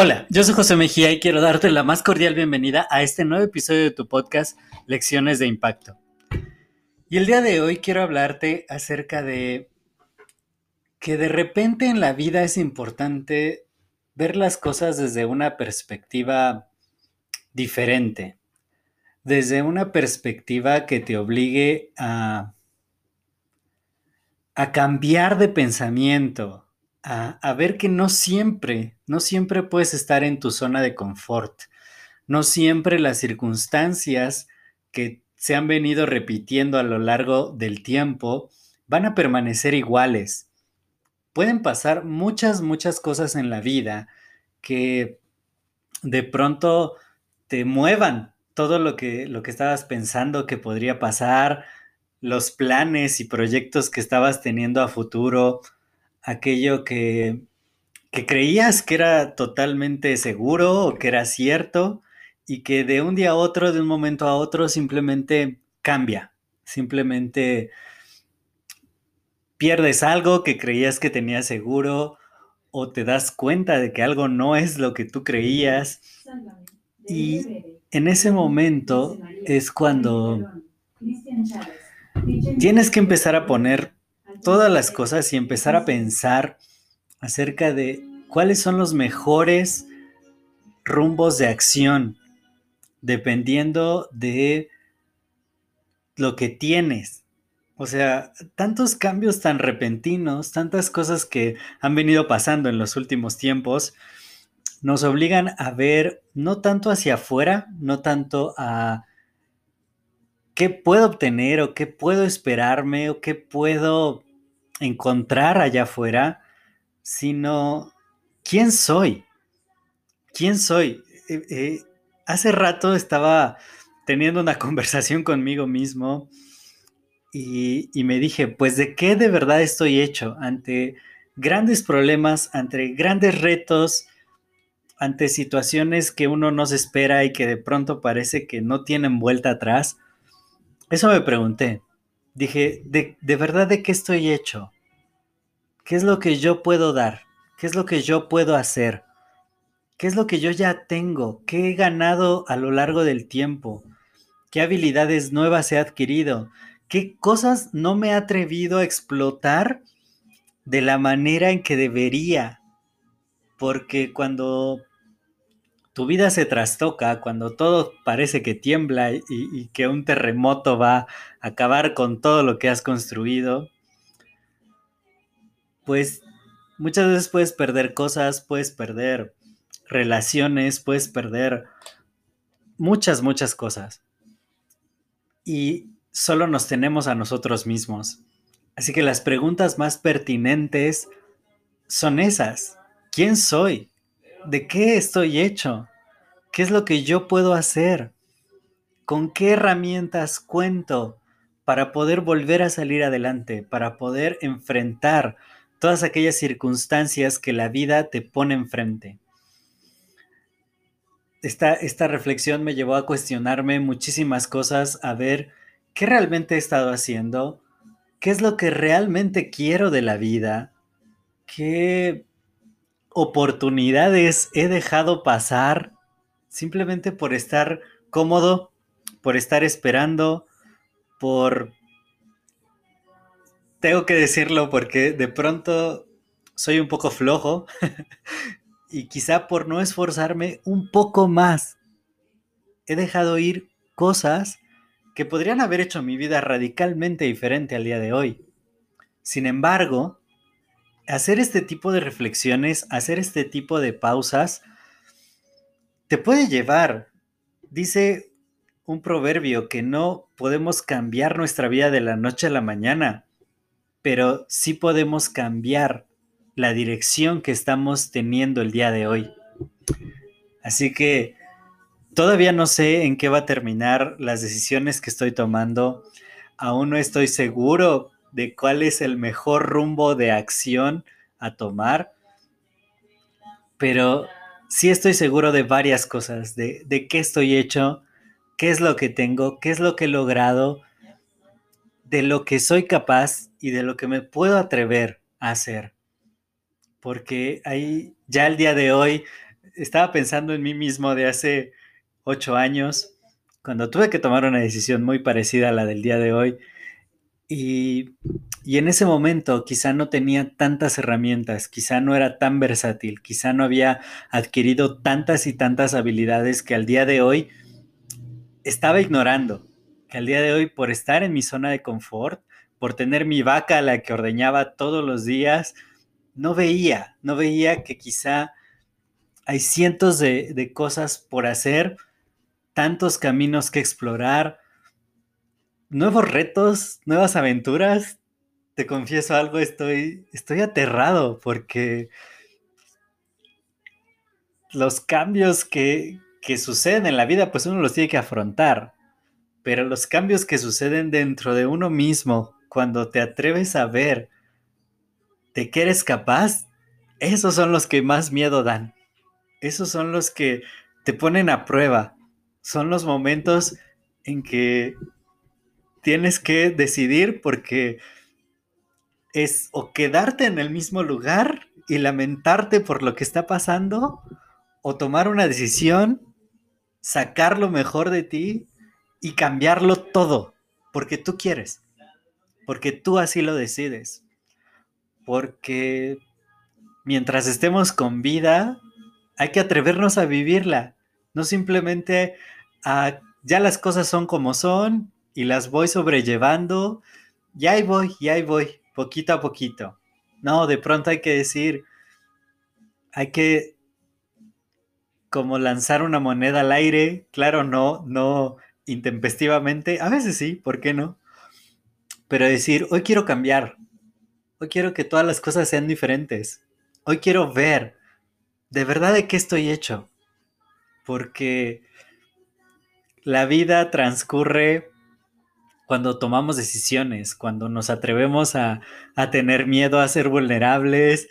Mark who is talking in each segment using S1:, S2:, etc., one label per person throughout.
S1: Hola, yo soy José Mejía y quiero darte la más cordial bienvenida a este nuevo episodio de tu podcast Lecciones de Impacto. Y el día de hoy quiero hablarte acerca de que de repente en la vida es importante ver las cosas desde una perspectiva diferente, desde una perspectiva que te obligue a, a cambiar de pensamiento, a, ver que no siempre, no siempre puedes estar en tu zona de confort. No siempre las circunstancias que se han venido repitiendo a lo largo del tiempo van a permanecer iguales. Pueden pasar muchas, muchas cosas en la vida que de pronto te muevan todo lo que, lo que estabas pensando que podría pasar, los planes y proyectos que estabas teniendo a futuro, aquello que, creías que era totalmente seguro o que era cierto y que de un día a otro, de un momento a otro, simplemente cambia, simplemente pierdes algo que creías que tenías seguro o te das cuenta de que algo no es lo que tú creías. Y en ese momento es cuando tienes que empezar a poner todas las cosas y empezar a pensar acerca de cuáles son los mejores rumbos de acción, dependiendo de lo que tienes. O sea, tantos cambios tan repentinos, tantas cosas que han venido pasando en los últimos tiempos, nos obligan a ver no tanto hacia afuera, no tanto a qué puedo obtener o qué puedo esperarme o qué puedo encontrar allá afuera, sino quién soy. ¿Quién soy? Eh, eh, hace rato estaba teniendo una conversación conmigo mismo y, y, me dije, pues de qué de verdad estoy hecho ante grandes problemas, ante grandes retos, ante situaciones que uno no se espera y que de pronto parece que no tienen vuelta atrás. Eso me pregunté. Dije, ¿de, verdad de qué estoy hecho? ¿Qué es lo que yo puedo dar? ¿Qué es lo que yo puedo hacer? ¿Qué es lo que yo ya tengo? ¿Qué he ganado a lo largo del tiempo? ¿Qué habilidades nuevas he adquirido? ¿Qué cosas no me he atrevido a explotar de la manera en que debería? Porque cuando tu vida se trastoca, cuando todo parece que tiembla y, que un terremoto va a acabar con todo lo que has construido, pues muchas veces puedes perder cosas, puedes perder relaciones, puedes perder muchas, muchas cosas. Y solo nos tenemos a nosotros mismos. Así que las preguntas más pertinentes son esas. ¿Quién soy? ¿De qué estoy hecho? ¿Qué es lo que yo puedo hacer? ¿Con qué herramientas cuento para poder volver a salir adelante, para poder enfrentar todas aquellas circunstancias que la vida te pone enfrente? Esta, esta reflexión me llevó a cuestionarme muchísimas cosas, a ver qué realmente he estado haciendo, qué es lo que realmente quiero de la vida, qué oportunidades he dejado pasar simplemente por estar cómodo, por estar esperando, por... Tengo que decirlo porque de pronto soy un poco flojo y quizá por no esforzarme un poco más, he dejado ir cosas que podrían haber hecho mi vida radicalmente diferente al día de hoy. Sin embargo, hacer este tipo de reflexiones, hacer este tipo de pausas, te puede llevar. Dice un proverbio que no podemos cambiar nuestra vida de la noche a la mañana, pero sí podemos cambiar la dirección que estamos teniendo el día de hoy. Así que todavía no sé en qué va a terminar las decisiones que estoy tomando. Aún no estoy seguro de cuál es el mejor rumbo de acción a tomar, pero sí estoy seguro de varias cosas, de, de qué estoy hecho, qué es lo que tengo, qué es lo que he logrado, de lo que soy capaz y de lo que me puedo atrever a hacer. Porque ahí, ya el día de hoy, estaba pensando en mí mismo de hace ocho años, cuando tuve que tomar una decisión muy parecida a la del día de hoy. Y, y, en ese momento quizá no tenía tantas herramientas, quizá no era tan versátil, quizá no había adquirido tantas y tantas habilidades que al día de hoy estaba ignorando, que al día de hoy por estar en mi zona de confort, por tener mi vaca a la que ordeñaba todos los días, no veía, no veía que quizá hay cientos de, de cosas por hacer, tantos caminos que explorar, nuevos retos, nuevas aventuras. Te confieso algo, estoy, estoy aterrado porque los cambios que, que suceden en la vida, pues uno los tiene que afrontar. Pero los cambios que suceden dentro de uno mismo, cuando te atreves a ver de qué eres capaz, esos son los que más miedo dan. Esos son los que te ponen a prueba. Son los momentos en que tienes que decidir porque es o quedarte en el mismo lugar y lamentarte por lo que está pasando o tomar una decisión, sacar lo mejor de ti y cambiarlo todo porque tú quieres, porque tú así lo decides, porque mientras estemos con vida hay que atrevernos a vivirla, no simplemente a ya las cosas son como son y las voy sobrellevando, y ahí voy, y ahí voy, poquito a poquito. No, de pronto hay que decir, hay que como lanzar una moneda al aire, claro, no, no intempestivamente, a veces sí, ¿por qué no? Pero decir, hoy quiero cambiar, hoy quiero que todas las cosas sean diferentes, hoy quiero ver de verdad de qué estoy hecho, porque la vida transcurre cuando tomamos decisiones, cuando nos atrevemos a, tener miedo a ser vulnerables,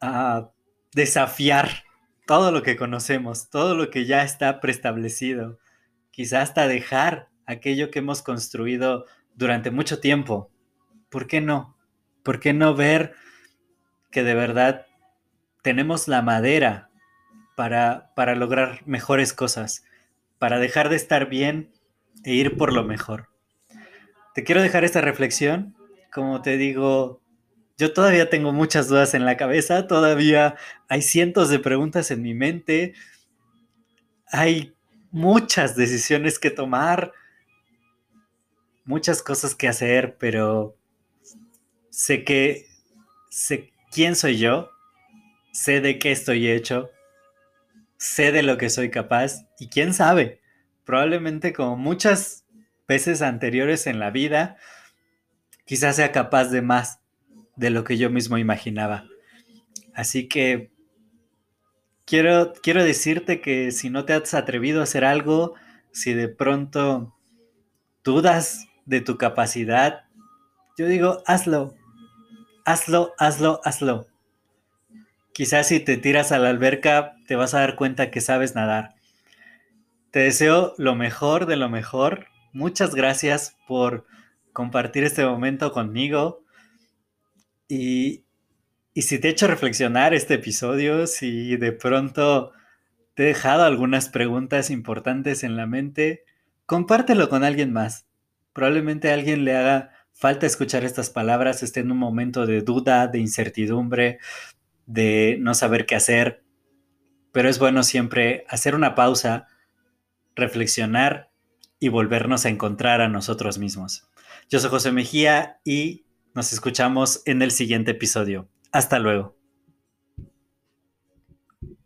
S1: a desafiar todo lo que conocemos, todo lo que ya está preestablecido, quizás hasta dejar aquello que hemos construido durante mucho tiempo. ¿Por qué no? ¿Por qué no ver que de verdad tenemos la madera para, para lograr mejores cosas, para dejar de estar bien e ir por lo mejor? Te quiero dejar esta reflexión. Como te digo, yo todavía tengo muchas dudas en la cabeza, todavía hay cientos de preguntas en mi mente, hay muchas decisiones que tomar, muchas cosas que hacer, pero sé que sé quién soy yo, sé de qué estoy hecho, sé de lo que soy capaz y quién sabe, probablemente como muchas veces anteriores en la vida, quizás sea capaz de más de lo que yo mismo imaginaba. Así que quiero, quiero decirte que si no te has atrevido a hacer algo, si de pronto dudas de tu capacidad, yo digo, hazlo, hazlo, hazlo, hazlo. Quizás si te tiras a la alberca te vas a dar cuenta que sabes nadar. Te deseo lo mejor de lo mejor muchas gracias por compartir este momento conmigo. Y, si te he hecho reflexionar este episodio, si de pronto te he dejado algunas preguntas importantes en la mente, compártelo con alguien más. Probablemente a alguien le haga falta escuchar estas palabras, esté en un momento de duda, de incertidumbre, de no saber qué hacer. Pero es bueno siempre hacer una pausa, reflexionar y volvernos a encontrar a nosotros mismos. Yo soy José Mejía y nos escuchamos en el siguiente episodio. Hasta luego.